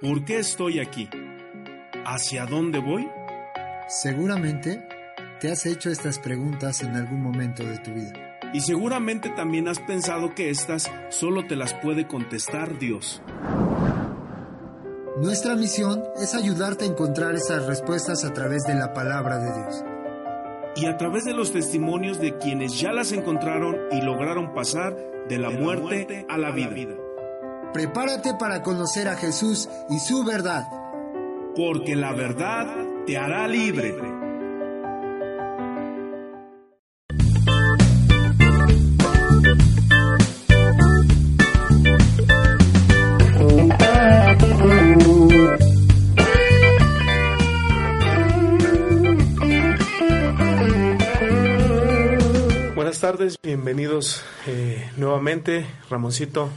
¿Por qué estoy aquí? ¿Hacia dónde voy? Seguramente te has hecho estas preguntas en algún momento de tu vida. Y seguramente también has pensado que estas solo te las puede contestar Dios. Nuestra misión es ayudarte a encontrar esas respuestas a través de la palabra de Dios. Y a través de los testimonios de quienes ya las encontraron y lograron pasar de la, muerte, a la vida. Prepárate para conocer a Jesús y su verdad. Porque la verdad te hará libre. Buenas tardes, bienvenidos eh, nuevamente, Ramoncito.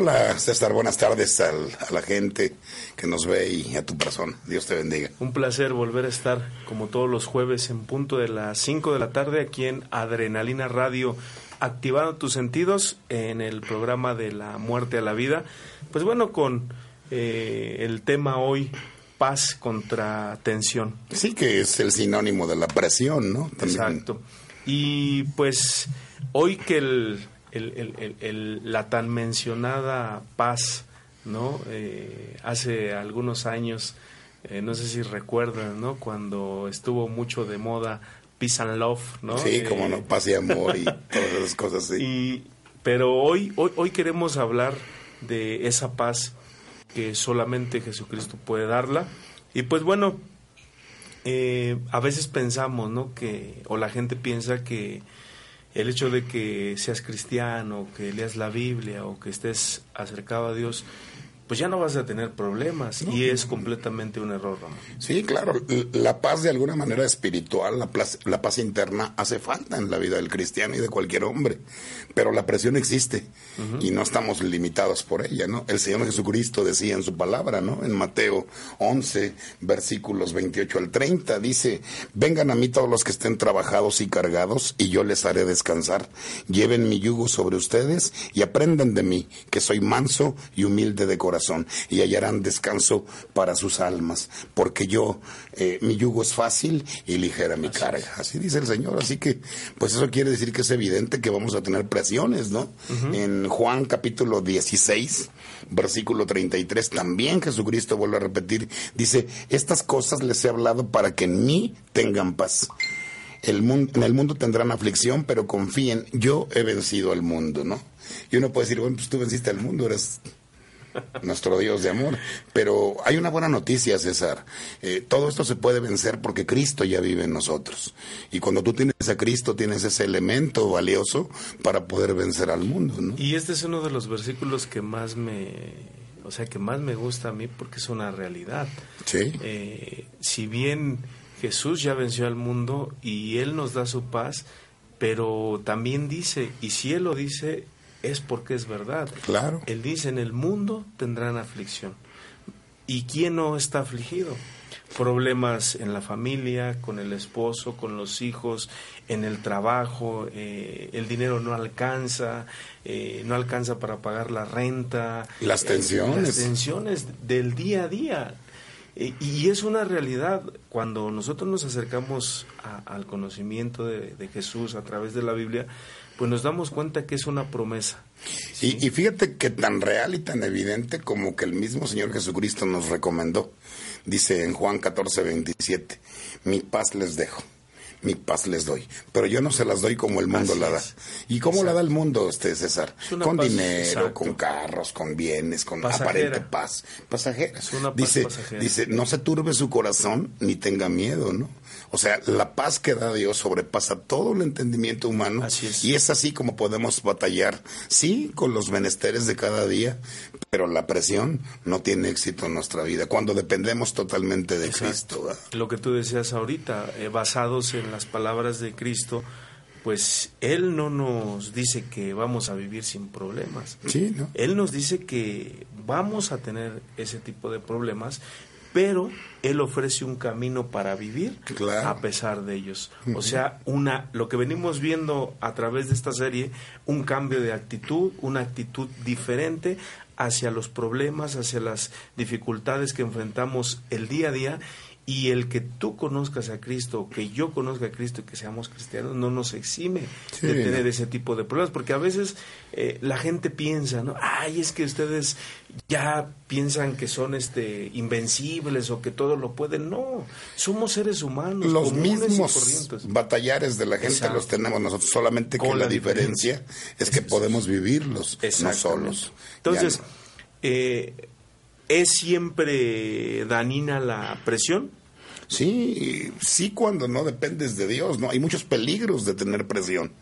Hola César, buenas tardes al- a la gente que nos ve y a tu persona. Dios te bendiga. Un placer volver a estar como todos los jueves en punto de las 5 de la tarde aquí en Adrenalina Radio, activando tus sentidos en el programa de la muerte a la vida. Pues bueno, con eh, el tema hoy, paz contra tensión. Sí que es el sinónimo de la presión, ¿no? También. Exacto. Y pues hoy que el, el- el- el- el- la tan mencionada paz, ¿no? Eh, hace algunos años, eh, no sé si recuerdan, ¿no? Cuando estuvo mucho de moda Peace and Love, ¿no? Sí, como Eh, no, paz y amor y todas esas cosas, sí. y, pero hoy, hoy, hoy queremos hablar de esa paz que solamente Jesucristo puede darla. Y pues bueno, eh, a veces pensamos, ¿no? Que, o la gente piensa que el hecho de que seas cristiano, que leas la Biblia o que estés acercado a Dios, pues ya no vas a tener problemas. Y es completamente un error, Ramón. Sí, claro, la paz de alguna manera espiritual, la, paz- la paz interna hace falta en la vida del cristiano y de cualquier hombre, pero la presión existe y no estamos limitados por ella, ¿no? El Señor Jesucristo decía en su palabra, ¿no? En Mateo 11, versículos 28 al 30, dice, vengan a mí todos los que estén trabajados y cargados y yo les haré descansar. Lleven mi yugo sobre ustedes y aprendan de mí, que soy manso y humilde de corazón, y hallarán descanso para sus almas, porque yo, eh, mi yugo es fácil y ligera mi carga. Así dice el Señor. Así que, pues eso quiere decir que es evidente que vamos a tener presiones, ¿no? En Juan capítulo 16, versículo 33, también Jesucristo vuelve a repetir, dice, estas cosas les he hablado para que en mí tengan paz. El mundo, en el mundo tendrán aflicción, pero confíen, yo he vencido al mundo, ¿no? Y uno puede decir, bueno, pues tú venciste al mundo, eres nuestro Dios de amor. Pero hay una buena noticia, César. Eh, todo esto se puede vencer porque Cristo ya vive en nosotros. Y cuando tú tienes a Cristo, tienes ese elemento valioso para poder vencer al mundo, ¿no? Y este es uno de los versículos que más me, o sea, que más me gusta a mí porque es una realidad. Sí. Eh, si bien Jesús ya venció al mundo y Él nos da su paz, pero también dice, y si Él lo dice, es porque es verdad. Claro. Él dice, en el mundo tendrán aflicción. ¿Y quién no está afligido? Problemas en la familia, con el esposo, con los hijos, en el trabajo, eh, el dinero no alcanza, eh, no alcanza para pagar la renta. Las eh, tensiones. las tensiones del día a día. Y es una realidad. Cuando nosotros nos acercamos a- al conocimiento de, de Jesús a través de la Biblia, pues nos damos cuenta que es una promesa. Y, y fíjate que tan real y tan evidente como que el mismo Señor Jesucristo nos recomendó. Dice en Juan 14, 27, mi paz les dejo, mi paz les doy, pero yo no se las doy como el mundo Así la da. es. ¿Y cómo la da el mundo, usted, César? Con paz, dinero, exacto. con carros, con bienes, con Pasajera. aparente paz. Pasajera. Es una paz dice, pasajera. dice, no se turbe su corazón ni tenga miedo, ¿no? O sea, la paz que da Dios sobrepasa todo el entendimiento humano. Así es. Y es así como podemos batallar, sí, con los menesteres de cada día, pero la presión no tiene éxito en nuestra vida cuando dependemos totalmente de Exacto. Cristo. ¿verdad? Lo que tú decías ahorita, eh, basados en en las palabras de Cristo, pues Él no nos dice que vamos a vivir sin problemas. Sí, ¿no? Él nos dice que vamos a tener ese tipo de problemas, pero Él ofrece un camino para vivir Claro. a pesar de ellos. O sea, una, lo que venimos viendo a través de esta serie, un cambio de actitud, una actitud diferente hacia los problemas, hacia las dificultades que enfrentamos el día a día. Y el que tú conozcas a Cristo, que yo conozca a Cristo y que seamos cristianos, no nos exime Sí, de tener ese tipo de problemas, porque a veces eh, la gente piensa, ¿no? Ay, es que ustedes ya piensan que son este invencibles o que todo lo pueden. No, somos seres humanos. Los y mismos batallares de la gente Exacto. los tenemos nosotros, solamente que Con la, la diferencia, es que podemos vivirlos, no solos. Entonces, no. eh, ¿es siempre danina la presión? Sí, sí cuando no dependes de Dios, ¿no? Hay muchos peligros de tener presión.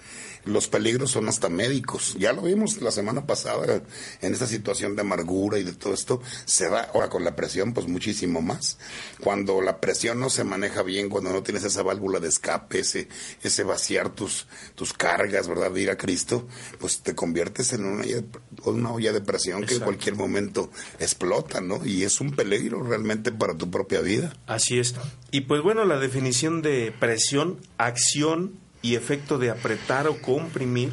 Los peligros son hasta médicos. Ya lo vimos la semana pasada en esta situación de amargura y de todo esto. Se da ahora con la presión, pues muchísimo más. Cuando la presión no se maneja bien, cuando no tienes esa válvula de escape, ese, ese vaciar tus, tus cargas, ¿verdad? De ir a Cristo, pues te conviertes en una, olla de- una olla de presión que en cualquier momento explota, ¿no? Y es un peligro realmente para tu propia vida. Así es. Y pues bueno, la definición de presión, acción y efecto de apretar o comprimir,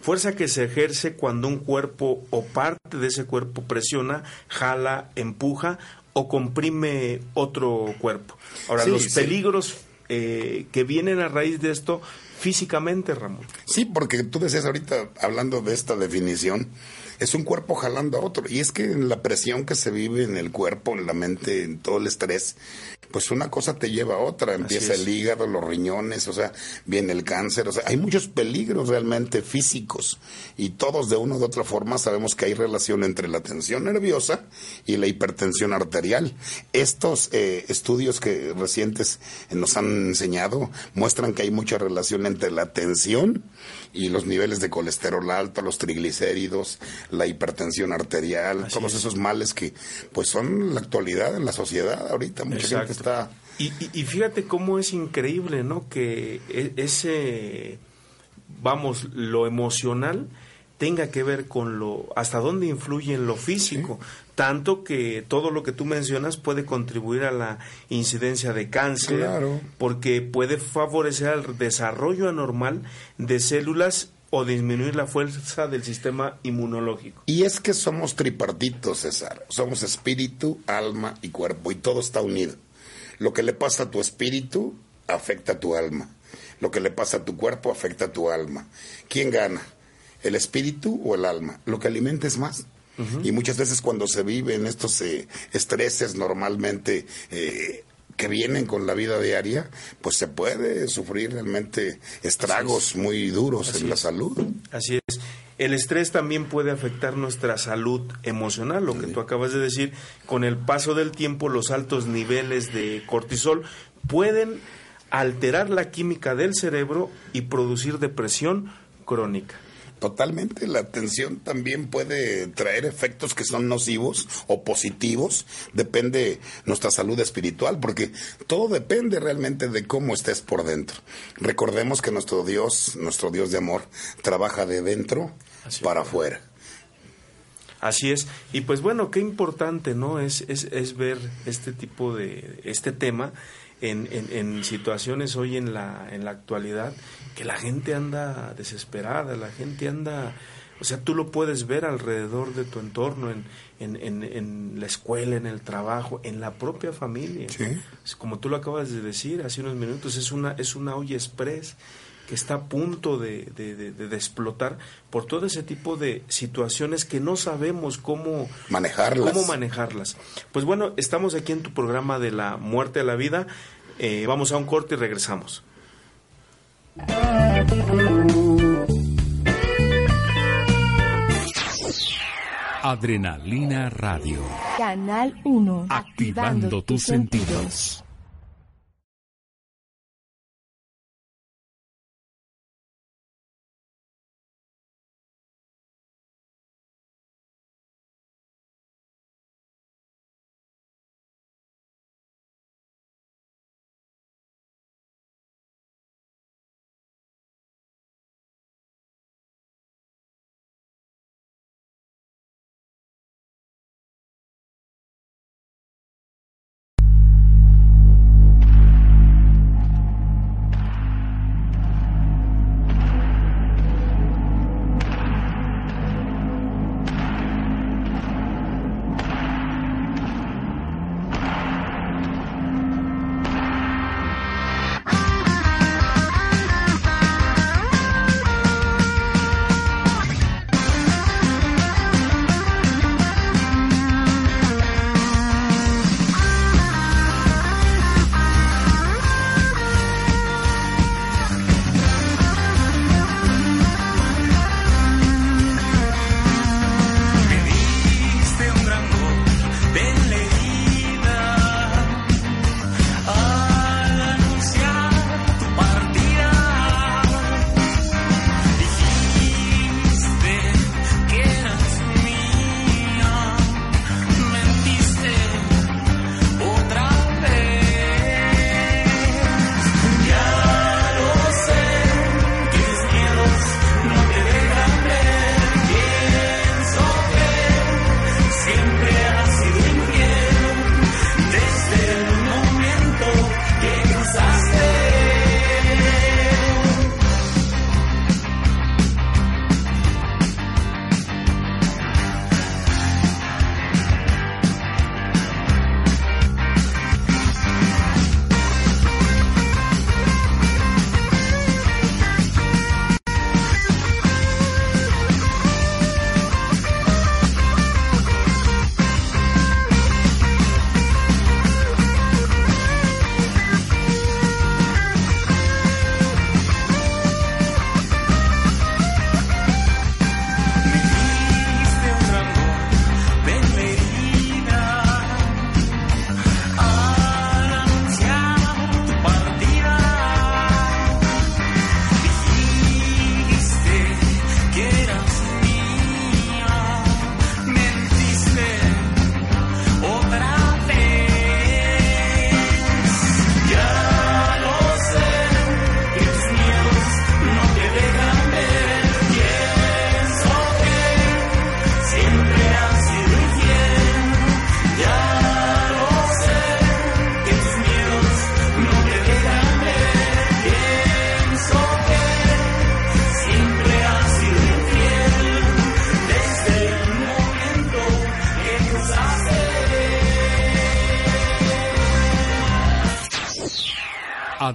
fuerza que se ejerce cuando un cuerpo o parte de ese cuerpo presiona, jala, empuja o comprime otro cuerpo. Ahora, Sí, los sí. peligros eh, que vienen a raíz de esto físicamente, Ramón. Sí, porque tú decías ahorita, hablando de esta definición, es un cuerpo jalando a otro. Y es que en la presión que se vive en el cuerpo, en la mente, en todo el estrés, pues una cosa te lleva a otra. Empieza el hígado, los riñones, o sea, viene el cáncer. O sea, hay muchos peligros realmente físicos. Y todos de una u otra forma sabemos que hay relación entre la tensión nerviosa y la hipertensión arterial. Estos eh, estudios que recientes nos han enseñado muestran que hay mucha relación entre la tensión y los niveles de colesterol alto, los triglicéridos, la hipertensión arterial, Así todos es. esos males que pues son la actualidad en la sociedad ahorita. Mucha Exacto. gente está... Y, y- y fíjate cómo es increíble, ¿no? Que e- ese, vamos, lo emocional tenga que ver con lo, hasta dónde influye en lo físico. Tanto que todo lo que tú mencionas puede contribuir a la incidencia de cáncer, Claro. porque puede favorecer el desarrollo anormal de células o disminuir la fuerza del sistema inmunológico. Y es que somos tripartitos, César. Somos espíritu, alma y cuerpo, y todo está unido. Lo que le pasa a tu espíritu afecta a tu alma. Lo que le pasa a tu cuerpo afecta a tu alma. ¿Quién gana? ¿El espíritu o el alma? Lo que alimenta es más. Y muchas veces cuando se viven estos eh, estreses normalmente eh, que vienen con la vida diaria, pues se puede sufrir realmente estragos muy duros Así en la es. salud. Así es. El estrés también puede afectar nuestra salud emocional, lo que tú acabas de decir. Con el paso del tiempo, los altos niveles de cortisol pueden alterar la química del cerebro y producir depresión crónica. Totalmente, la tensión también puede traer efectos que son nocivos o positivos, depende nuestra salud espiritual, porque todo depende realmente de cómo estés por dentro. Recordemos que nuestro Dios, nuestro Dios de amor, trabaja de dentro Así para afuera. Así es. Y pues bueno, qué importante, ¿no? Es, es, es ver este tipo de, este tema en, en, en situaciones hoy en la, en la actualidad, que la gente anda desesperada, la gente anda, o sea, tú lo puedes ver alrededor de tu entorno, en, en, en, en la escuela, en el trabajo, en la propia familia. Sí. Como tú lo acabas de decir hace unos minutos, es una, es una olla express que está a punto de, de- de- de- de explotar por todo ese tipo de situaciones que no sabemos cómo Manejarlas. cómo manejarlas. Pues bueno, estamos aquí en tu programa de la muerte a la vida. Eh, vamos a un corte y regresamos. Adrenalina Radio. Canal 1. Activando tus sentidos.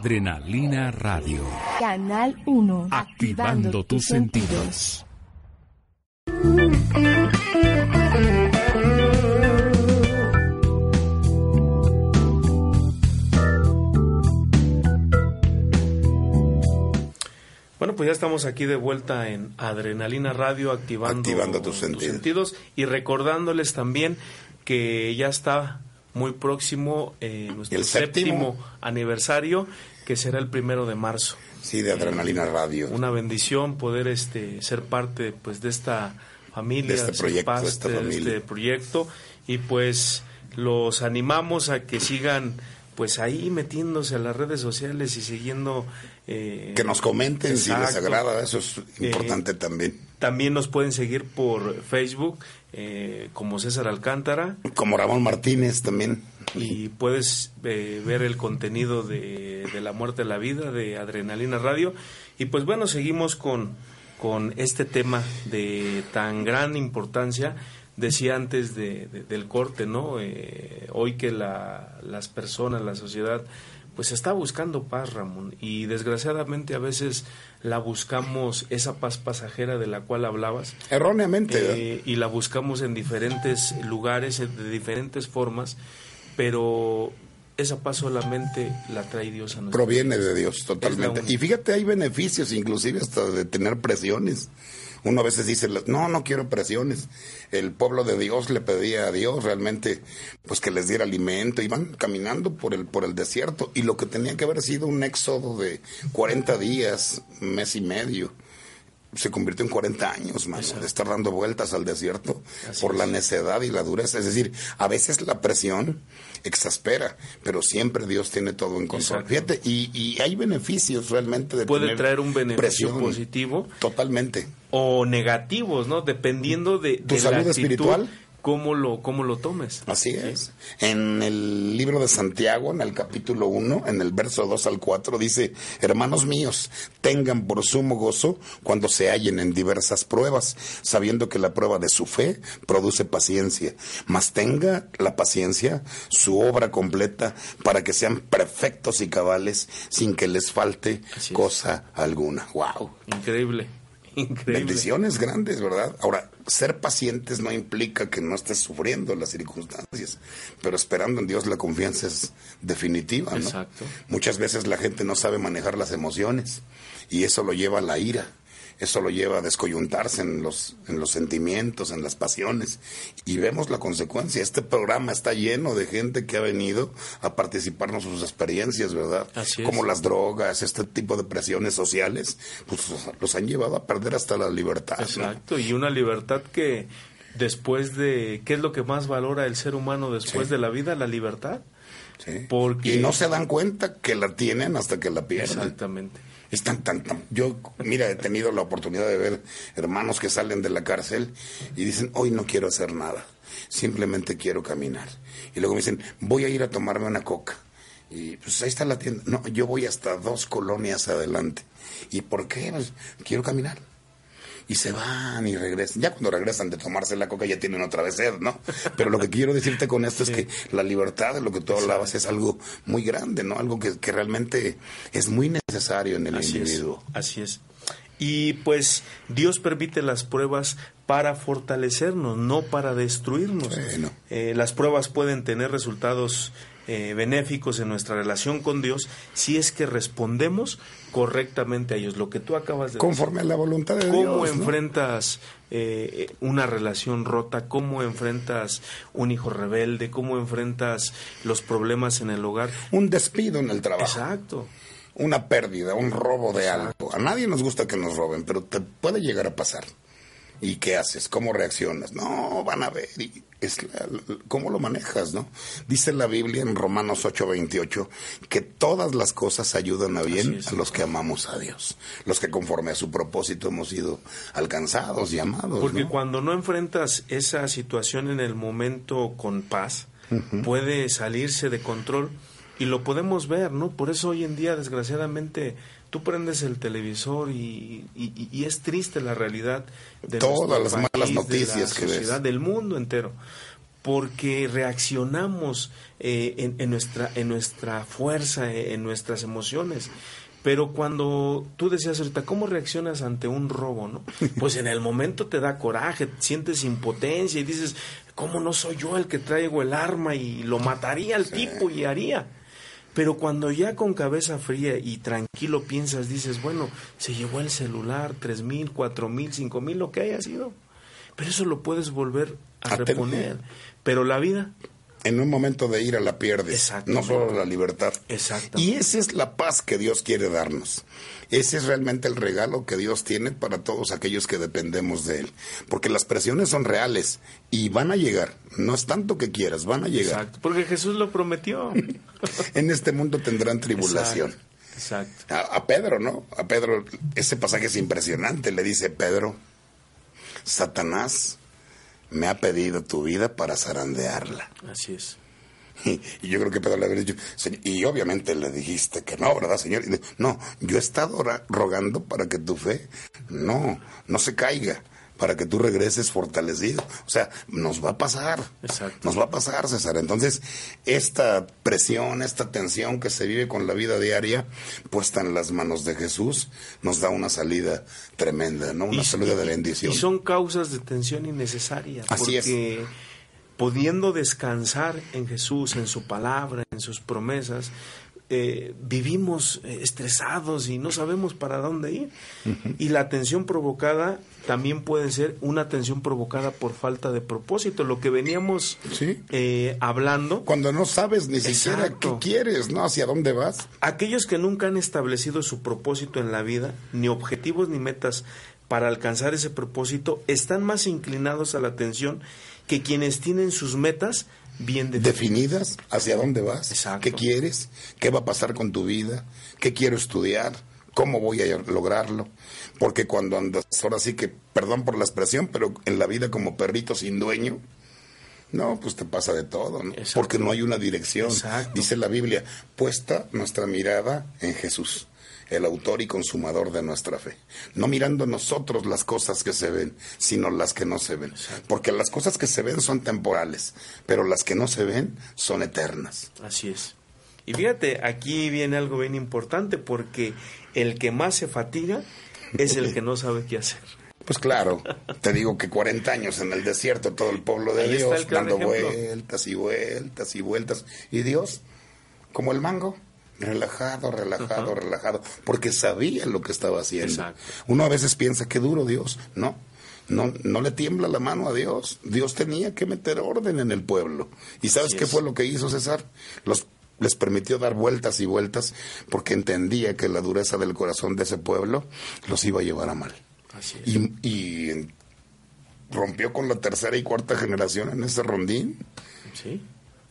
Adrenalina Radio. Canal 1. Activando tus sentidos. Bueno, pues ya estamos aquí de vuelta en Adrenalina Radio, activando, Activando tus sentidos. y recordándoles también que ya está muy próximo eh, nuestro El séptimo. séptimo aniversario, que será el primero de marzo. Sí, de Adrenalina Radio. Una bendición poder este ser parte pues de esta familia, De este proyecto, de esta de familia. este proyecto y pues los animamos a que sigan pues ahí metiéndose a las redes sociales y siguiendo eh, Que nos comenten si les agrada, eso es importante también. También nos pueden seguir por Facebook eh, como César Alcántara Como Ramón Martínez también. y puedes eh, ver el contenido de, de La Muerte a la Vida de Adrenalina Radio. Y pues bueno, seguimos con, con este tema de tan gran importancia. Decía antes de, de- del corte, ¿no? Eh, hoy que la- las personas, la sociedad, pues está buscando paz, Ramón. Y desgraciadamente a veces la buscamos, esa paz pasajera de la cual hablabas, Erróneamente. eh, y la buscamos en diferentes lugares, de diferentes formas, pero esa paz solamente la trae Dios a nuestra Proviene de Dios totalmente. Y fíjate, hay beneficios inclusive hasta de tener presiones. Uno a veces dice, no, no quiero presiones. El pueblo de Dios le pedía a Dios realmente pues que les diera alimento. Iban caminando por el, por el desierto y lo que tenía que haber sido un éxodo de 40 días, mes y medio, se convirtió en 40 años, mano, de estar dando vueltas al desierto Así por es. la necedad y la dureza. Es decir, a veces la presión exaspera, pero siempre Dios tiene todo en control. Exacto. Fíjate, y, y hay beneficios realmente de Puede tener traer un beneficio presión. positivo Totalmente. o negativos, ¿no? Dependiendo de, ¿Tu de salud la actitud, espiritual? Cómo lo, cómo lo tomes. Así ¿sí? es. En el libro de Santiago, en el capítulo 1, en el verso 2 al 4, dice, hermanos míos, tengan por sumo gozo cuando se hallen en diversas pruebas, sabiendo que la prueba de su fe produce paciencia, mas tenga la paciencia su obra completa para que sean perfectos y cabales sin que les falte cosa alguna. Wow. Increíble, increíble. Bendiciones grandes, ¿verdad? Ahora, ser pacientes no implica que no estés sufriendo las circunstancias, pero esperando en Dios la confianza es definitiva, ¿no? Exacto. Muchas veces la gente no sabe manejar las emociones y eso lo lleva a la ira. Eso lo lleva a descoyuntarse en los, en los sentimientos, en las pasiones. Y vemos la consecuencia. Este programa está lleno de gente que ha venido a participarnos sus experiencias, ¿verdad? Así es. Como las drogas, este tipo de presiones sociales, pues los- han llevado a perder hasta la libertad. ¿no? Exacto, y una libertad que después de... ¿Qué es lo que más valora el ser humano después Sí. de la vida? La libertad. Sí. Porque- Y no se dan cuenta que la tienen hasta que la pierden. Exactamente. Es tan, tan, tan- Yo, mira, he tenido la oportunidad de ver hermanos que salen de la cárcel y dicen, hoy no quiero hacer nada, simplemente quiero caminar. Y luego me dicen, voy a ir a tomarme una coca. Y pues ahí está la tienda. No, yo voy hasta dos colonias adelante. ¿Y por qué? Pues, quiero caminar. Y se van y regresan. Ya cuando regresan de tomarse la coca ya tienen otra vez sed, ¿no? Pero lo que quiero decirte con esto es que la libertad de lo que tú hablabas es algo muy grande, ¿no? Algo que, que realmente es muy necesario en el Así es, individuo. así es. Y pues Dios permite las pruebas para fortalecernos, no para destruirnos. Bueno. Eh, las pruebas pueden tener resultados eh, benéficos en nuestra relación con Dios si es que respondemos correctamente a ellos. Lo que tú acabas de Conforme a la voluntad de ¿Cómo Dios. ¿no? enfrentas eh, una relación rota? ¿Cómo enfrentas un hijo rebelde? ¿Cómo enfrentas los problemas en el hogar? Un despido en el trabajo. Exacto. una pérdida, un robo de algo. A nadie nos gusta que nos roben, pero te puede llegar a pasar. ¿Y qué haces? ¿Cómo reaccionas? No, van a ver. y es la- la- ¿Cómo lo manejas, no? Dice la Biblia en Romanos 8:28 que todas las cosas ayudan a bien es. a los que amamos a Dios, los que conforme a su propósito hemos sido alcanzados y amados. Porque ¿no? cuando no enfrentas esa situación en el momento con paz, puede salirse de control y lo podemos ver, ¿no? Por eso hoy en día, desgraciadamente, tú prendes el televisor y, y- y es triste la realidad de Todas las malas de noticias la que ves. sociedad, del mundo entero. porque reaccionamos eh, en, en nuestra, en nuestra fuerza, eh, en nuestras emociones. Pero cuando tú decías ahorita, ¿cómo reaccionas ante un robo? no Pues en el momento te da coraje, sientes impotencia y dices, ¿cómo no soy yo el que traigo el arma y lo mataría al tipo y haría? Pero cuando ya con cabeza fría y tranquilo piensas, dices, bueno, se llevó el celular, tres mil, cuatro mil, cinco mil, lo que haya sido. Pero eso lo puedes volver a, A tener. reponer. Pero la vida, En un momento de ira la pierdes, no solo la libertad. Exacto. Y esa es la paz que Dios quiere darnos. Ese es realmente el regalo que Dios tiene para todos aquellos que dependemos de Él. Porque las presiones son reales y van a llegar. No es tanto que quieras, van a llegar. exacto. Porque Jesús lo prometió. En este mundo tendrán tribulación. Exacto. exacto. A, a Pedro, ¿no? A Pedro, ese pasaje es impresionante. Le dice, Pedro, Satanás me ha pedido tu vida para zarandearla. Así es. Y, y yo creo que Pedro le habría dicho, "Señor", y obviamente le dijiste que no, ¿verdad, Señor? Y no, yo he estado rogando para que tu fe no, no se caiga, para que tú regreses fortalecido. O sea, nos va a pasar. Exacto. Nos va a pasar, César. Entonces, esta presión, esta tensión que se vive con la vida diaria, puesta en las manos de Jesús, nos da una salida tremenda, ¿no? Una salida de bendición. Y son causas de tensión innecesarias. Así es. porque pudiendo descansar en Jesús, en su palabra, en sus promesas, eh, vivimos eh, estresados y no sabemos para dónde ir. Y la tensión provocada también puede ser una tensión provocada por falta de propósito. Lo que veníamos Sí. eh, hablando, Cuando no sabes ni siquiera qué quieres, ¿no? Hacia dónde vas. aquellos que nunca han establecido su propósito en la vida, ni objetivos ni metas para alcanzar ese propósito, están más inclinados a la tensión que quienes tienen sus metas bien definidas. definidas hacia dónde vas, Exacto. qué quieres, qué va a pasar con tu vida, qué quiero estudiar, cómo voy a lograrlo. Porque cuando andas, ahora sí que, perdón por la expresión, pero en la vida como perrito sin dueño, no, pues te pasa de todo, ¿no? Exacto. Porque no hay una dirección. Exacto. Dice la Biblia, puesta nuestra mirada en Jesús, el autor y consumador de nuestra fe. No mirando nosotros las cosas que se ven, sino las que no se ven. Porque las cosas que se ven son temporales, pero las que no se ven son eternas. Así es. Y fíjate, aquí viene algo bien importante porque el que más se fatiga es el que no sabe qué hacer. Pues claro, te digo que 40 años en el desierto, todo el pueblo de Ahí Dios, dando ejemplo. vueltas y vueltas y vueltas. Y Dios, como el mango, relajado, relajado, relajado, porque sabía lo que estaba haciendo. Exacto. Uno a veces piensa, qué duro Dios. No, no, no le tiembla la mano a Dios. Dios tenía que meter orden en el pueblo. ¿Y sabes Así qué es. fue lo que hizo César? Los les permitió dar vueltas y vueltas porque entendía que la dureza del corazón de ese pueblo los iba a llevar a mal Así es. y, y rompió con la tercera y cuarta generación en ese rondín. Sí,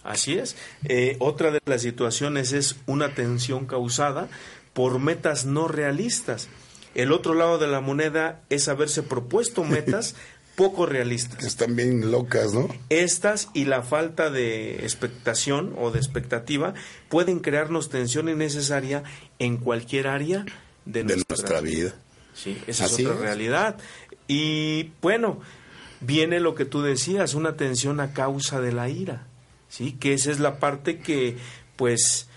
así es. Eh, otra de las situaciones es una tensión causada por metas no realistas. El otro lado de la moneda es haberse propuesto metas poco realistas. Están bien locas, ¿no? Estas y la falta de expectación o de expectativa pueden crearnos tensión innecesaria en cualquier área de, De nuestra vida. Sí, esa Así es otra es. realidad. Y bueno, viene lo que tú decías, una tensión a causa de la ira, ¿sí? Que esa es la parte que, pues,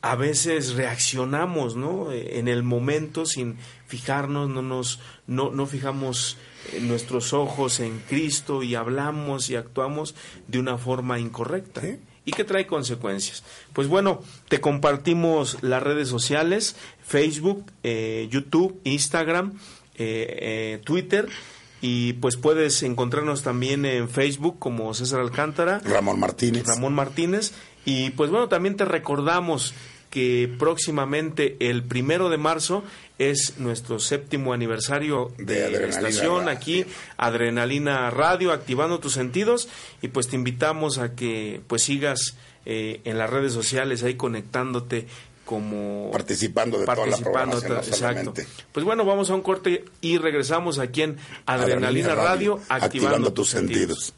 a veces reaccionamos, ¿no? Eh, En el momento sin fijarnos, no nos, no, no fijamos eh, nuestros ojos en Cristo y hablamos y actuamos de una forma incorrecta. Sí. y que trae consecuencias. Pues bueno, te compartimos las redes sociales, Facebook, eh, YouTube, Instagram, eh, eh, Twitter, y pues puedes encontrarnos también en Facebook como César Alcántara, Ramón Martínez. Ramón Martínez, y pues bueno, también te recordamos que próximamente el primero de marzo es nuestro séptimo aniversario De estación Radio. aquí Adrenalina Radio activando tus sentidos y pues te invitamos a que pues sigas eh, en las redes sociales ahí conectándote como Participando de toda la participando, programación, exacto. Pues bueno, vamos a un corte y regresamos aquí en Adrenalina, Radio, activando, tus sentidos.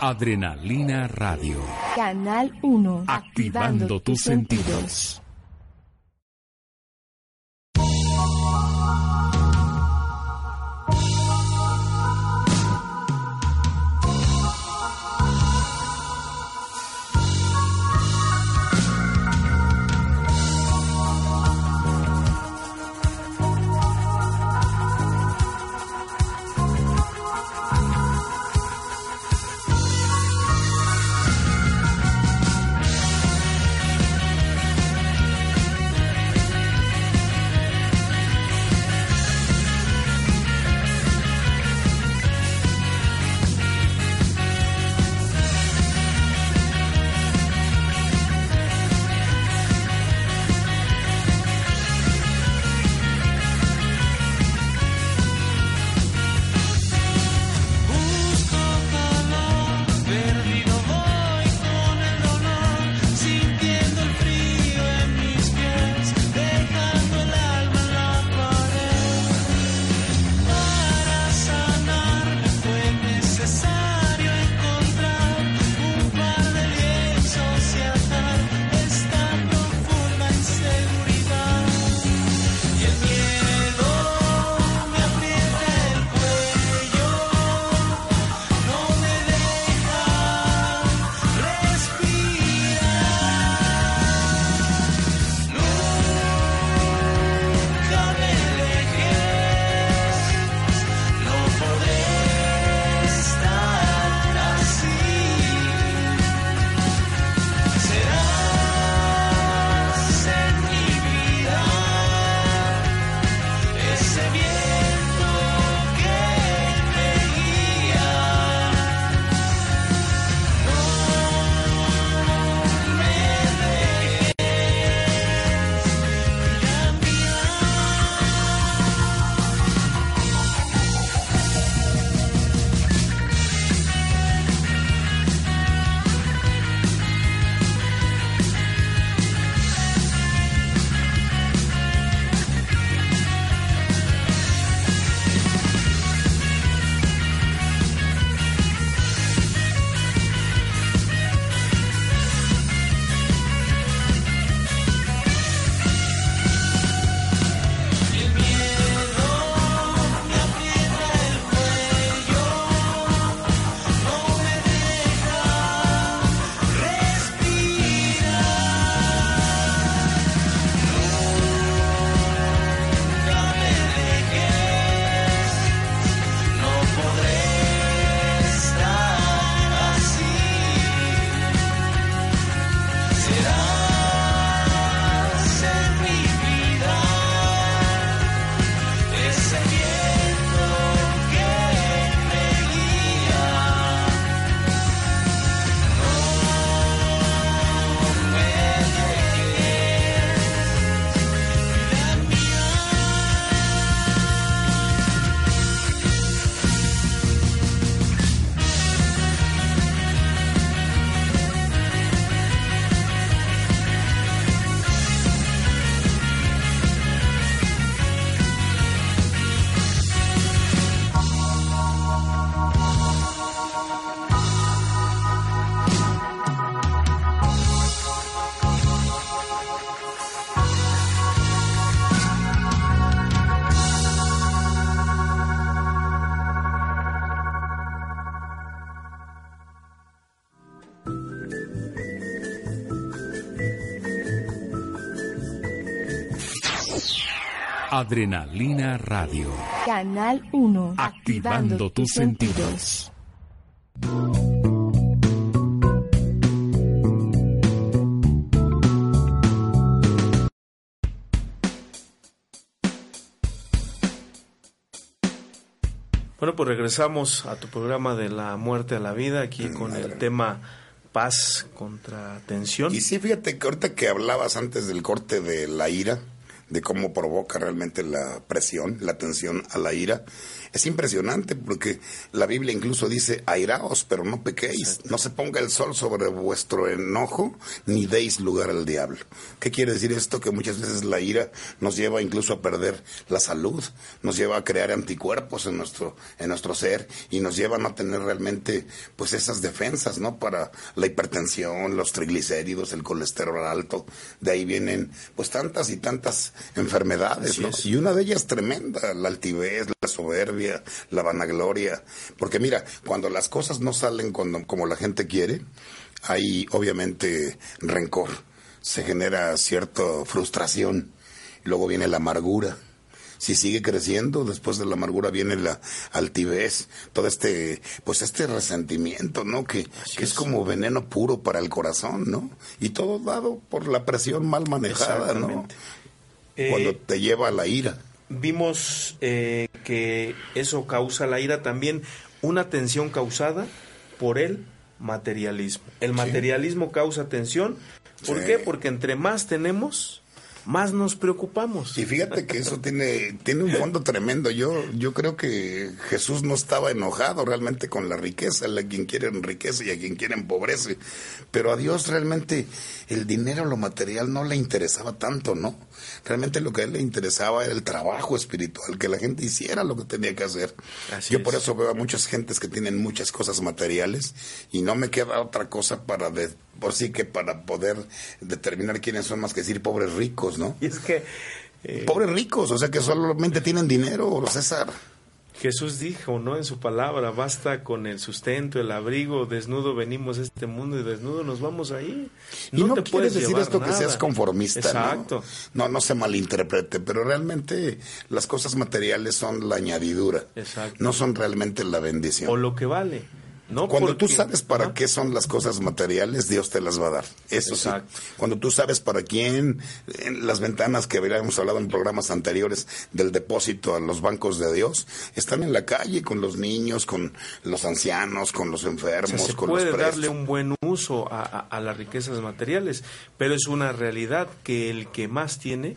Adrenalina Radio. Canal 1. Activando tus sentidos. Adrenalina Radio. Canal 1. Activando tus sentidos. Bueno, pues regresamos a tu programa de la muerte a la vida, aquí con el tema paz contra tensión. Y sí, fíjate que ahorita que hablabas antes del corte de la ira, de cómo provoca realmente la presión, la tensión a la ira, es impresionante porque la Biblia incluso dice, airaos, pero no pequéis, no se ponga el sol sobre vuestro enojo, ni deis lugar al diablo. ¿Qué quiere decir esto? Que muchas veces la ira nos lleva incluso a perder la salud, nos lleva a crear anticuerpos en nuestro, en nuestro ser y nos lleva a no tener realmente pues esas defensas, ¿no? Para la hipertensión, los triglicéridos, el colesterol alto, de ahí vienen pues tantas y tantas enfermedades, ¿no? Y una de ellas tremenda, la altivez, la soberbia, la vanagloria. Porque mira, cuando las cosas no salen cuando, como la gente quiere, hay obviamente rencor, se genera cierta frustración, luego viene la amargura. Si sigue creciendo, después de la amargura viene la altivez, todo este, pues este resentimiento, ¿no? Que, que es, como veneno puro para el corazón, ¿no? Y todo dado por la presión mal manejada, ¿no? Cuando Eh, te lleva a la ira. vimos eh, que eso causa la ira también, una tensión causada por el materialismo. El materialismo causa tensión. ¿Por Sí. qué? Porque entre más tenemos, más nos preocupamos. Y fíjate que eso tiene, tiene un fondo tremendo. Yo, yo creo que Jesús no estaba enojado realmente con la riqueza, a quien quiere enriquece y a quien quiere empobrece. Pero a Dios realmente el dinero, lo material no le interesaba tanto, ¿no? Realmente lo que a él le interesaba era el trabajo espiritual, que la gente hiciera lo que tenía que hacer. Así yo por es. eso veo a muchas gentes que tienen muchas cosas materiales y no me queda otra cosa para de, por sí que para poder determinar quiénes son más que decir pobres ricos, ¿no? Y es que eh, Pobres ricos, o sea que solamente tienen dinero, César. Jesús dijo, ¿no? En su palabra, basta con el sustento, el abrigo, desnudo venimos a este mundo y desnudo nos vamos ahí. y no te quiere puedes decir esto que seas conformista, ¿no? Exacto. ¿no? No se malinterprete, pero realmente las cosas materiales son la añadidura. Exacto. No son realmente la bendición. O lo que vale. ¿No? Cuando tú Porque- sabes para qué son las cosas materiales, Dios te las va a dar. Eso Exacto. sí. Cuando tú sabes para quién, en las ventanas que habíamos hablado en programas anteriores del depósito a los bancos de Dios, están en la calle con los niños, con los ancianos, con los O enfermos, sea, se con puede los darle un buen uso a, a- a las riquezas materiales, pero es una realidad que el que más tiene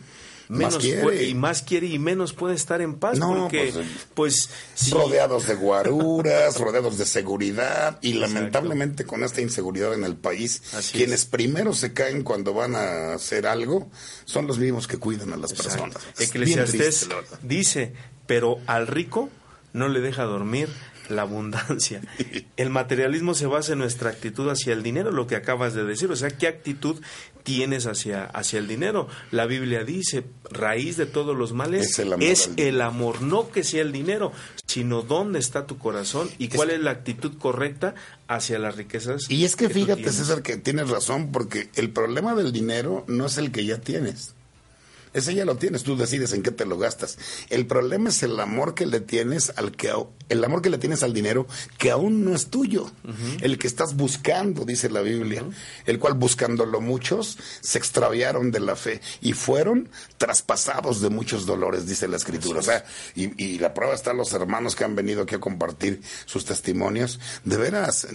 Más menos quiere. puede- y más quiere y menos puede estar en paz No, porque pues, pues, si- rodeados de guaruras, rodeados de seguridad y lamentablemente con esta inseguridad en el país, Así quienes es. primero se caen cuando van a hacer algo son los mismos que cuidan a las Exacto. personas. Es bien Eclesiastés triste, la verdad. dice, pero al rico no le deja dormir la abundancia. El materialismo se basa en nuestra actitud hacia el dinero, lo que acabas de decir. O sea, ¿qué actitud tienes hacia, hacia el dinero? La Biblia dice, raíz de todos los males Es el amor es al dinero. el amor, no que sea el dinero, sino dónde está tu corazón y cuál es la actitud correcta hacia las riquezas. Y es que tú fíjate. César, que tienes razón, porque el problema del dinero no es el que ya tienes. Ese ya lo tienes, tú decides en qué te lo gastas. El problema es el amor que le tienes al que el amor que le tienes al dinero que aún no es tuyo. El que estás buscando, dice la Biblia, el cual buscándolo muchos se extraviaron de la fe y fueron traspasados de muchos dolores, dice la escritura. O sea, y, y la prueba está los hermanos que han venido aquí a compartir sus testimonios. De veras,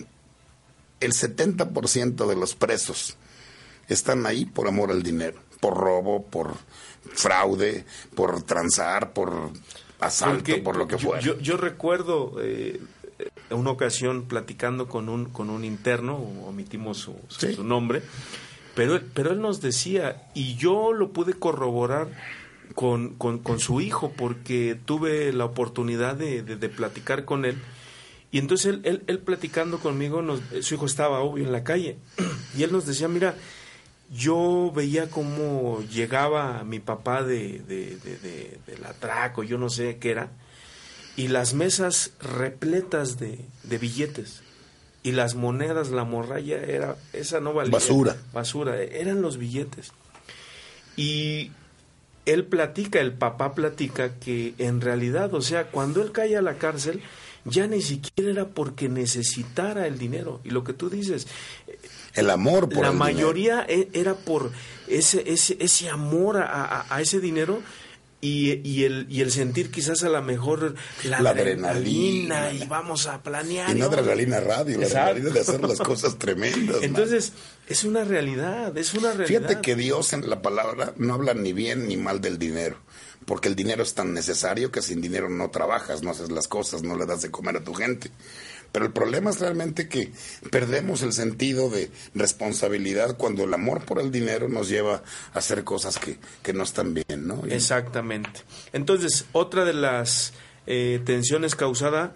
el 70% de los presos están ahí por amor al dinero, por robo, por fraude, por transar, por asalto, Porque por lo que fuera. Yo, yo recuerdo eh, una ocasión platicando con un, con un interno, omitimos su, su- Sí. su nombre, pero, pero él nos decía, y yo lo pude corroborar con, con, con su hijo, porque tuve la oportunidad de, de- de platicar con él. Y entonces él, él, él platicando conmigo, nos- su hijo estaba obvio en la calle, y él nos decía, mira, yo veía cómo llegaba mi papá de, de, de, de- del atraco, yo no sé qué era, y las mesas repletas de, de billetes. Y las monedas, la morralla era, esa no valía. Basura. Basura, eran los billetes. Y él platica, el papá platica que en realidad, o sea, cuando él cae a la cárcel, ya ni siquiera era porque necesitara el dinero. Y lo que tú dices, el amor por la el mayoría dinero. e- era por ese, ese, ese amor a, a- a ese dinero y, y el, y el sentir quizás a lo mejor la, La adrenalina, adrenalina. y vamos a planear. Y no adrenalina radio, la adrenalina de hacer las cosas tremendas. man. Entonces, es una realidad, es una realidad. Fíjate que Dios en la palabra no habla ni bien ni mal del dinero, porque el dinero es tan necesario que sin dinero no trabajas, no haces las cosas, no le das de comer a tu gente. Pero el problema es realmente que perdemos el sentido de responsabilidad cuando el amor por el dinero nos lleva a hacer cosas que, que no están bien, ¿no? Y- Exactamente. Entonces, otra de las eh, tensiones causada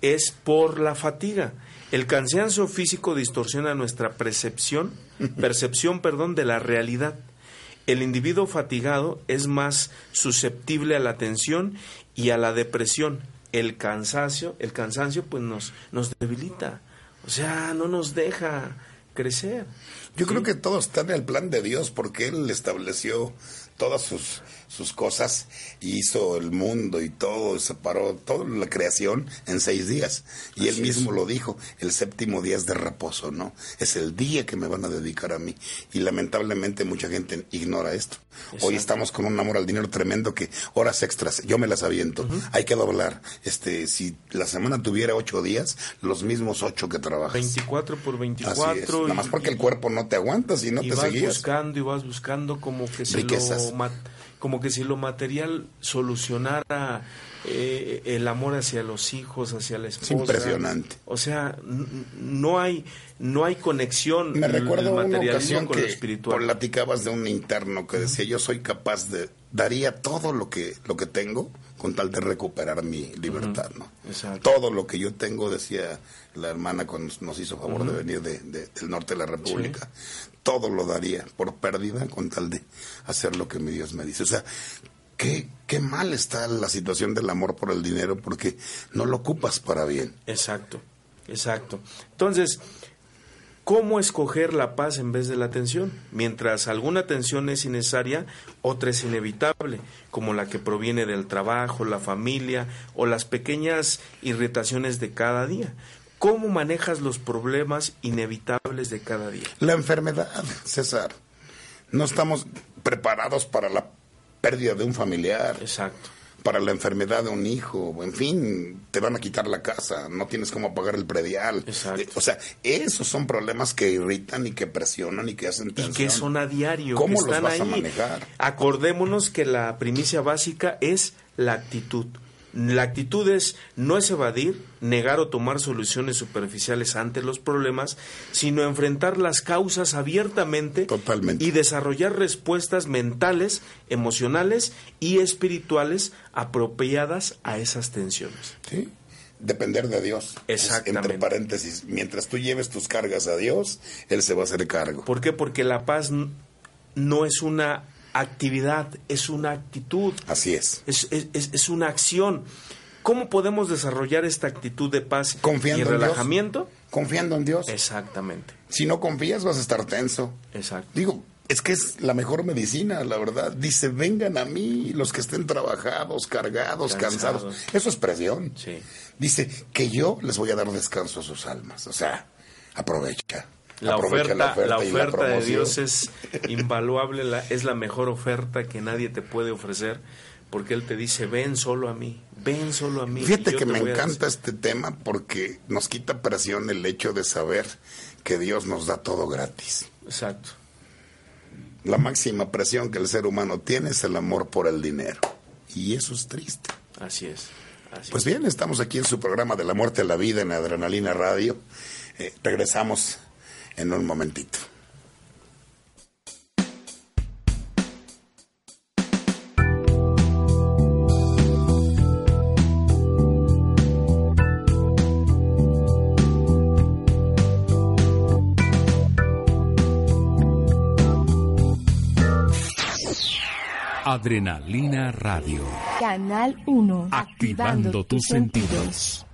es por la fatiga. El cansancio físico distorsiona nuestra percepción, percepción, perdón, de la realidad. El individuo fatigado es más susceptible a la tensión y a la depresión. El cansancio, el cansancio pues nos nos debilita. O sea, no nos deja crecer. Yo creo que todo está en el plan de Dios porque Él estableció todas sus, sus cosas y hizo el mundo y todo, separó toda la creación en seis días. Y Él mismo es. lo dijo, el séptimo día es de reposo, ¿no? Es el día que me van a dedicar a mí. Y lamentablemente mucha gente ignora esto. Hoy estamos con un amor al dinero tremendo que horas extras, yo me las aviento. Hay que doblar. Este, si la semana tuviera ocho días, los mismos ocho que trabajas. 24 por Así 24. es. Nada más y- porque el cuerpo no te aguanta si no y te vas seguías. buscando y vas buscando como que si Riquezas. lo ma- como que si lo material solucionara eh, el amor hacia los hijos hacia la esposa impresionante. o sea no hay no hay conexión Me recuerdo una ocasión con lo que espiritual platicabas de un interno que decía yo soy capaz de daría todo lo que lo que tengo con tal de recuperar mi libertad, ¿no? Exacto. Todo lo que yo tengo decía la hermana cuando nos hizo favor de venir de- de- del norte de la República, todo lo daría por pérdida con tal de hacer lo que mi Dios me dice. O sea, qué qué mal está la situación del amor por el dinero porque no lo ocupas para bien. Exacto, exacto. Entonces, ¿cómo escoger la paz en vez de la tensión? Mientras alguna tensión es innecesaria, otra es inevitable, como la que proviene del trabajo, la familia o las pequeñas irritaciones de cada día. ¿Cómo manejas los problemas inevitables de cada día? La enfermedad, César. No estamos preparados para la pérdida de un familiar, Exacto. para la enfermedad de un hijo, en fin, te van a quitar la casa, no tienes cómo pagar el predial. Exacto. Eh, O sea, esos son problemas que irritan y que presionan y que hacen y que son a diario, ¿Cómo que los vas a manejar? Acordémonos que la primicia básica es la actitud. La actitud es no es evadir, negar o tomar soluciones superficiales ante los problemas, sino enfrentar las causas abiertamente Totalmente. y desarrollar respuestas mentales, emocionales y espirituales apropiadas a esas tensiones. ¿Sí? Depender de Dios. Exactamente. Entre paréntesis, mientras tú lleves tus cargas a Dios, Él se va a hacer cargo. ¿Por qué? Porque la paz no es una actividad, es una actitud. Así es. es, es- es- una acción. ¿Cómo podemos desarrollar esta actitud de paz Confiando y en Dios. relajamiento? Confiando en Dios. Exactamente, Si no confías, vas a estar tenso. exacto. Digo, es que es la mejor medicina, la verdad. Dice, vengan a mí los que estén trabajados, cargados, Cansados. cansados. Eso es presión. Sí. Dice que yo les voy a dar descanso a sus almas. O sea, aprovecha. La oferta, la oferta de. Dios es invaluable, la- es la mejor oferta que nadie te puede ofrecer, porque Él te dice, ven solo a mí, ven solo a mí. Fíjate que me encanta este tema porque nos quita presión el hecho de saber que Dios nos da todo gratis. decir". Exacto, La máxima presión que el ser humano tiene es el amor por el dinero. Y eso es triste. así es. así Pues es. bien, estamos aquí en su programa de la muerte a la vida en Adrenalina Radio. Eh, regresamos en un momentito. Adrenalina Radio. Canal 1. Activando tus sentidos.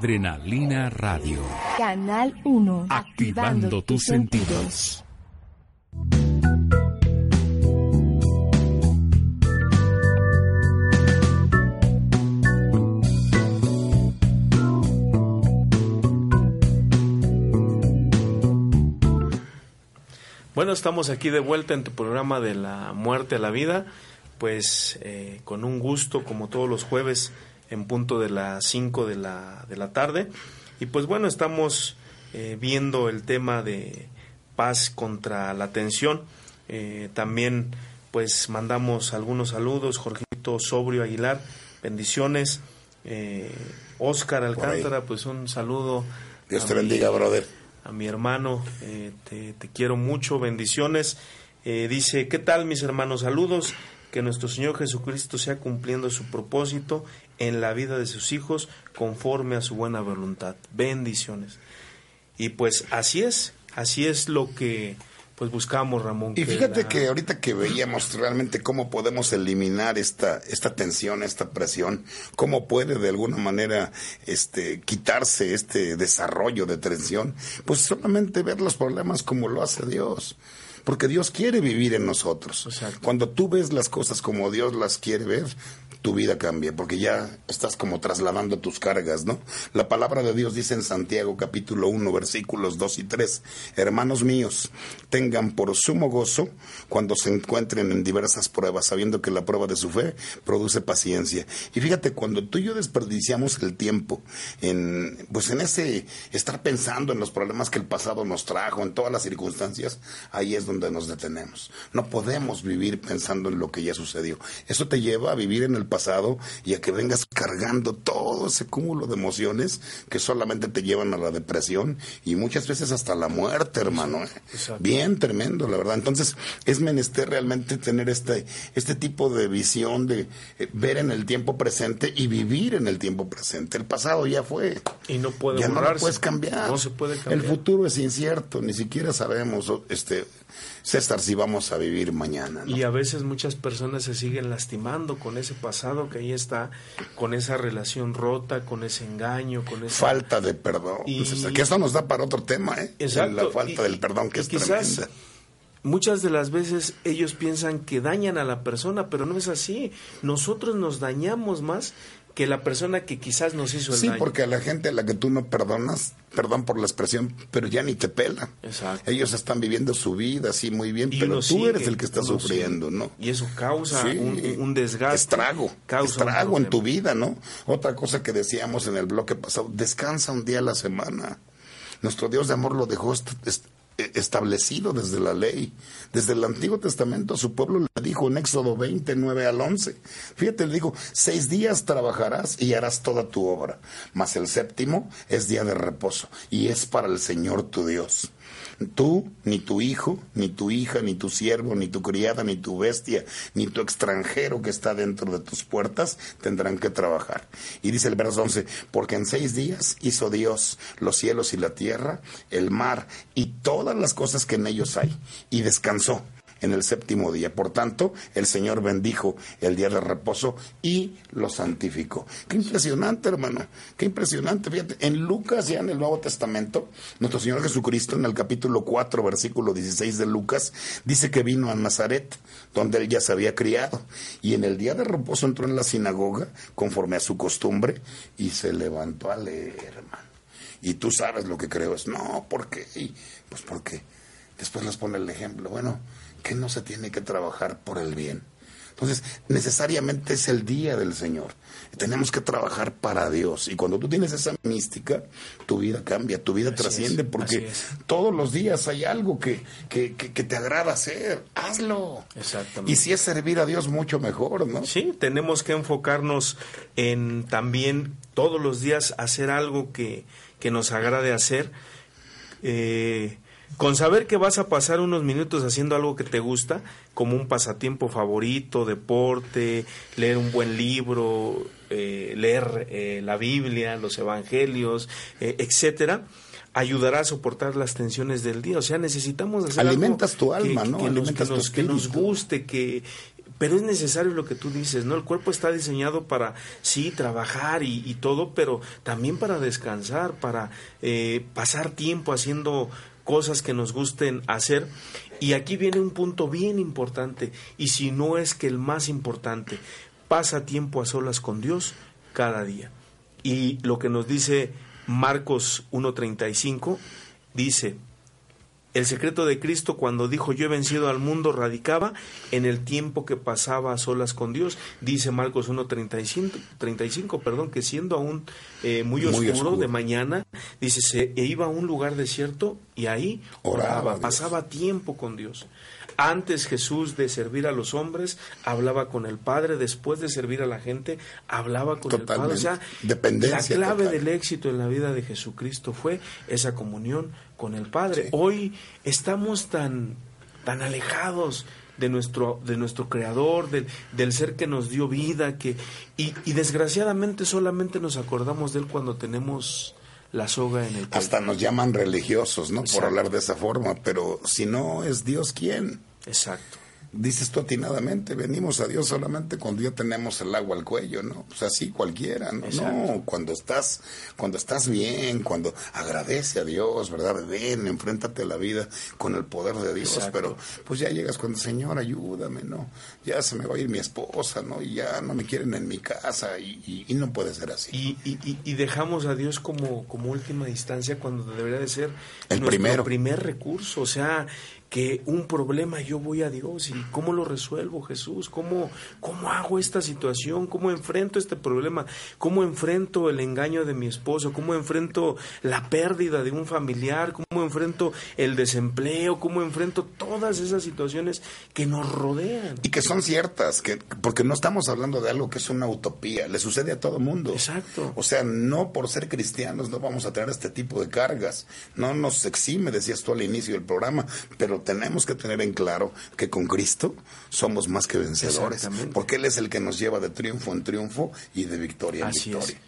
Adrenalina Radio. Canal 1. Activando tus sentidos. Bueno, estamos aquí de vuelta en tu programa de la muerte a la vida, pues eh, con un gusto como todos los jueves en punto de las 5 de la, de la tarde. Y pues bueno, estamos eh, viendo el tema de paz contra la tensión. Eh, también pues mandamos algunos saludos, Jorgito Sobrio Aguilar, bendiciones. Oscar Alcántara, pues un saludo. Dios te mi- bendiga, brother. a mi hermano, eh, te, te quiero mucho, bendiciones. Eh, dice, ¿qué tal mis hermanos? Saludos, que nuestro Señor Jesucristo sea cumpliendo su propósito en la vida de sus hijos conforme a su buena voluntad. Bendiciones. Y pues así es, así es lo que pues buscamos, Ramón. Y fíjate la- que ahorita que veíamos realmente cómo podemos eliminar esta, esta tensión, esta presión, cómo puede de alguna manera este, quitarse este desarrollo de tensión, pues solamente ver los problemas como lo hace Dios. Porque Dios quiere vivir en nosotros. Exacto. Cuando tú ves las cosas como Dios las quiere ver, tu vida cambia, porque ya estás como trasladando tus cargas, ¿no? La palabra de Dios dice en Santiago capítulo 1 versículos 2 y 3, hermanos míos, tengan por sumo gozo cuando se encuentren en diversas pruebas, sabiendo que la prueba de su fe produce paciencia. Y fíjate, cuando tú y yo desperdiciamos el tiempo en, pues en ese estar pensando en los problemas que el pasado nos trajo, en todas las circunstancias, ahí es donde nos detenemos. No podemos vivir pensando en lo que ya sucedió. Eso te lleva a vivir en el pasado y a que vengas cargando todo ese cúmulo de emociones que solamente te llevan a la depresión y muchas veces hasta la muerte, hermano. ¿eh? Bien tremendo, la verdad. Entonces, es menester realmente tener este, este tipo de visión de eh, ver en el tiempo presente y vivir en el tiempo presente. El pasado ya fue. Y no puede ya no lo puedes cambiar. No se puede cambiar. El futuro es incierto, ni siquiera sabemos, este, César, si vamos a vivir mañana. ¿no? Y a veces muchas personas se siguen lastimando con ese pasado que ahí está, con esa relación rota, con ese engaño, con esa Falta de perdón. Y- César, que eso nos da para otro tema, ¿eh? Exacto. La falta Y- del perdón, que es quizás tremenda. Muchas de las veces ellos piensan que dañan a la persona, pero no es así. Nosotros nos dañamos más que la persona que quizás nos hizo el Sí, daño. porque a la gente a la que tú no perdonas, perdón por la expresión, pero ya ni te pela. Exacto. Ellos están viviendo su vida así muy bien, Y pero tú sigue, eres el que está sufriendo, sigue. ¿no? Y eso causa Sí. un, un desgaste. Estrago, causa estrago en tu vida, ¿no? Otra cosa que decíamos en el bloque pasado, descansa un día a la semana. Nuestro Dios de amor lo dejó establecido desde la ley. Desde el Antiguo Testamento a su pueblo le dijo en Éxodo 20, 9 al 11. Fíjate, le dijo, seis días trabajarás y harás toda tu obra, mas el séptimo es día de reposo y es para el Señor tu Dios. Tú, ni tu hijo, ni tu hija, ni tu siervo, ni tu criada, ni tu bestia, ni tu extranjero que está dentro de tus puertas tendrán que trabajar. Y dice el verso 11, porque en seis días hizo Dios los cielos y la tierra, el mar y todas las cosas que en ellos hay, y descansó en el séptimo día. Por tanto, el Señor bendijo el día de reposo y lo santificó. Qué impresionante, hermano. Qué impresionante. Fíjate, en Lucas, ya en el Nuevo Testamento, nuestro Señor Jesucristo, en el capítulo 4, versículo 16 de Lucas, dice que vino a Nazaret, donde él ya se había criado. Y en el día de reposo entró en la sinagoga, conforme a su costumbre, y se levantó a leer, hermano. Y tú sabes lo que creo es, no, ¿por qué? Pues porque después nos pone el ejemplo, bueno, que no se tiene que trabajar por el bien. Entonces, necesariamente es el día del Señor. Tenemos que trabajar para Dios. Y cuando tú tienes esa mística, tu vida cambia, tu vida Así trasciende, es, porque todos los días hay algo que, que, que- que te agrada hacer. Hazlo. Exactamente. Y si es servir a Dios, mucho mejor, ¿no? Sí, tenemos que enfocarnos en también todos los días hacer algo que, que nos agrade hacer. Eh, con saber que vas a pasar unos minutos haciendo algo que te gusta, como un pasatiempo favorito, deporte, leer un buen libro, eh, leer eh, la Biblia, los evangelios, eh, etcétera, ayudará a soportar las tensiones del día. O sea, necesitamos hacer algo Alimentas tu que- alma, que- ¿no? que Alimentas que tu nos- que nos guste, que pero es necesario lo que tú dices, ¿no? El cuerpo está diseñado para, sí, trabajar y, y todo, pero también para descansar, para eh, pasar tiempo haciendo cosas que nos gusten hacer. Y aquí viene un punto bien importante, y si no es que el más importante, pasa tiempo a solas con Dios cada día. Y lo que nos dice Marcos 1.35, dice, el secreto de Cristo cuando dijo yo he vencido al mundo radicaba en el tiempo que pasaba a solas con Dios. Dice Marcos 1.35, 35, perdón, que siendo aún eh, muy, Muy oscuro, de mañana, dice, se iba a un lugar desierto y ahí Oraba pasaba tiempo con Dios. Antes Jesús de servir a los hombres, hablaba con el Padre, después de servir a la gente, hablaba con el Padre. O sea. Dependencia la clave total. del éxito en la vida de Jesucristo fue esa comunión con el Padre. Hoy estamos tan, tan alejados de nuestro, de nuestro creador, del, del ser que nos dio vida, que, y, y desgraciadamente solamente nos acordamos de él cuando tenemos la soga en el cuello. Hasta nos llaman religiosos, ¿no? Por hablar de esa forma, pero si no es Dios, ¿quién? Exacto. Dices tú atinadamente, venimos a Dios solamente cuando ya tenemos el agua al cuello, ¿no? O sea, sí, cualquiera, ¿no? No, cuando estás, cuando estás bien, cuando agradece a Dios, ¿verdad? Ven, enfréntate a la vida con el poder de Dios, Exacto. pero pues ya llegas cuando, Señor, ayúdame, ¿no? Ya se me va a ir mi esposa, ¿no? Y ya no me quieren en mi casa y, y- y no puede ser así. Y, y- y- y dejamos a Dios como, como última instancia cuando debería de ser El nuestro primero. primer recurso. O sea, que un problema yo voy a Dios y cómo lo resuelvo, Jesús, cómo, cómo hago esta situación, cómo enfrento este problema, cómo enfrento el engaño de mi esposo, cómo enfrento la pérdida de un familiar, cómo enfrento el desempleo, cómo enfrento todas esas situaciones que nos rodean. Y que son ciertas, que, porque no estamos hablando de algo que es una utopía, le sucede a todo mundo. Exacto. O sea, no por ser cristianos no vamos a tener este tipo de cargas. No nos exime, decías tú al inicio del programa, pero tenemos que tener en claro que con Cristo somos más que vencedores. Porque Él es el que nos lleva de triunfo en triunfo y de victoria en Así es. victoria.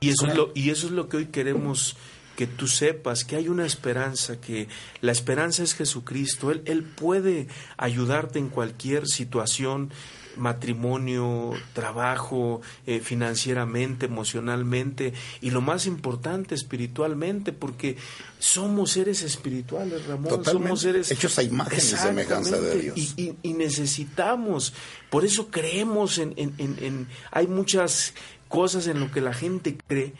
Y eso es, lo, y eso es lo que hoy queremos que tú sepas, que hay una esperanza, que la esperanza es Jesucristo. Él, él puede ayudarte en cualquier situación, matrimonio, trabajo, eh, financieramente, emocionalmente y lo más importante, espiritualmente, porque somos seres espirituales, Ramón. Totalmente. Somos seres Hechos a imagen y semejanza de. Dios. Y, y- y necesitamos, por eso creemos en, en- en- en- hay muchas cosas en lo que la gente cree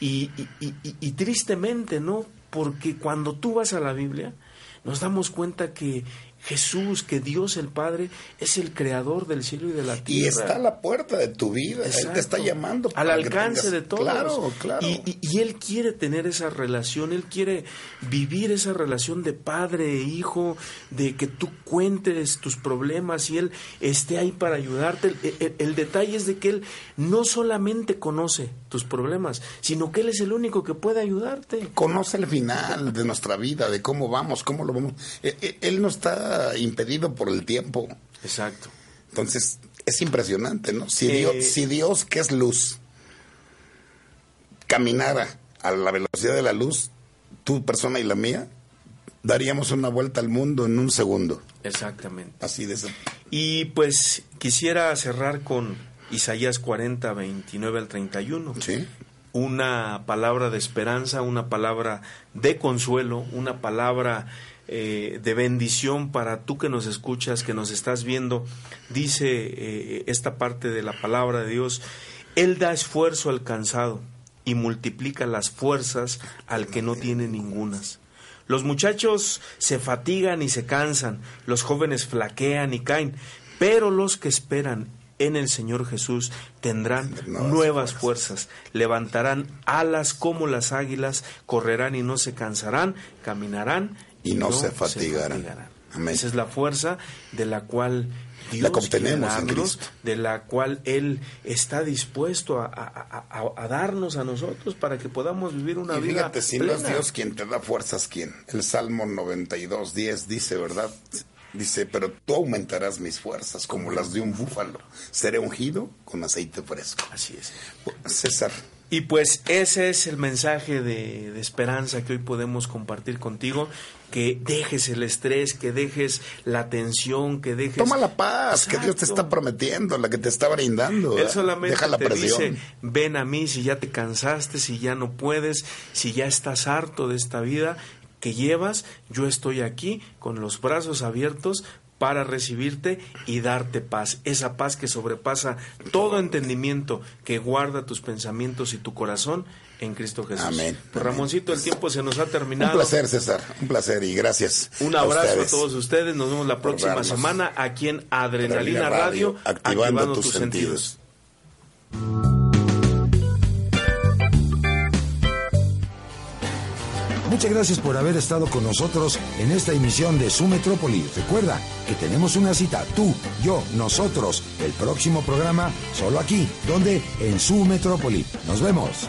y- y tristemente, ¿no? Porque cuando tú vas a la Biblia, nos damos cuenta que Jesús, que Dios el Padre, es el creador del cielo y de la tierra. Y está a la puerta de tu vida. Él te está llamando. al alcance tengas- de todos. Claro, claro. Y, y- y él quiere tener esa relación, él quiere vivir esa relación de padre e hijo, de que tú cuentes tus problemas y él esté ahí para ayudarte. El, el- el detalle es de que él no solamente conoce tus problemas, sino que él es el único que puede ayudarte. conoce el final de nuestra vida, de cómo vamos, cómo lo vamos. Eh, eh, Él no está impedido por el tiempo. Exacto. Entonces, es impresionante, ¿no? Si, Eh, Dios, si Dios, que es luz, caminara a la velocidad de la luz, tu persona y la mía, daríamos una vuelta al mundo en un segundo. Exactamente. Así de Y pues quisiera cerrar con Isaías 40, 29 al 31. Sí. una palabra de esperanza, una palabra de consuelo, una palabra eh, de bendición para tú que nos escuchas, que nos estás viendo. Dice eh, esta parte de la palabra de Dios, Él da esfuerzo al cansado y multiplica las fuerzas al que no tiene ningunas. Los muchachos se fatigan y se cansan, los jóvenes flaquean y caen, pero los que esperan en el Señor Jesús tendrán Nuevas nuevas fuerzas, levantarán alas como las águilas, correrán y no se cansarán, caminarán Y no se fatigarán. Amén. Esa es la fuerza de la cual Dios La quiere darnos, de la cual Él está dispuesto a, a- a- a darnos a nosotros para que podamos vivir una Y vida fíjate, si no es plena. Dios quien te da fuerzas, ¿quién? El Salmo 92, 10 dice, ¿verdad? Dice, pero tú aumentarás mis fuerzas como las de un búfalo. Seré ungido con aceite fresco. Así es. César, Y pues ese es el mensaje de, de, esperanza que hoy podemos compartir contigo, que dejes el estrés, que dejes la tensión, que dejes... Toma la paz que Dios te está prometiendo, la que te está brindando. Él solamente Deja la te dice, ven a mí si ya te cansaste, si ya no puedes, si ya estás harto de esta vida que llevas, yo estoy aquí con los brazos abiertos para recibirte y darte paz, esa paz que sobrepasa todo entendimiento, que guarda tus pensamientos y tu corazón en Cristo Jesús. Amén. Ramoncito, el tiempo se nos ha terminado. Un placer, César, un placer y gracias. Un abrazo a, todos ustedes, nos vemos la próxima semana aquí en Adrenalina, Radio, activando, tus, sentidos. Muchas gracias por haber estado con nosotros en esta emisión de Su Metrópoli. Recuerda que tenemos una cita, tú, yo, nosotros, el próximo programa, solo aquí, donde en Su Metrópoli. Nos vemos.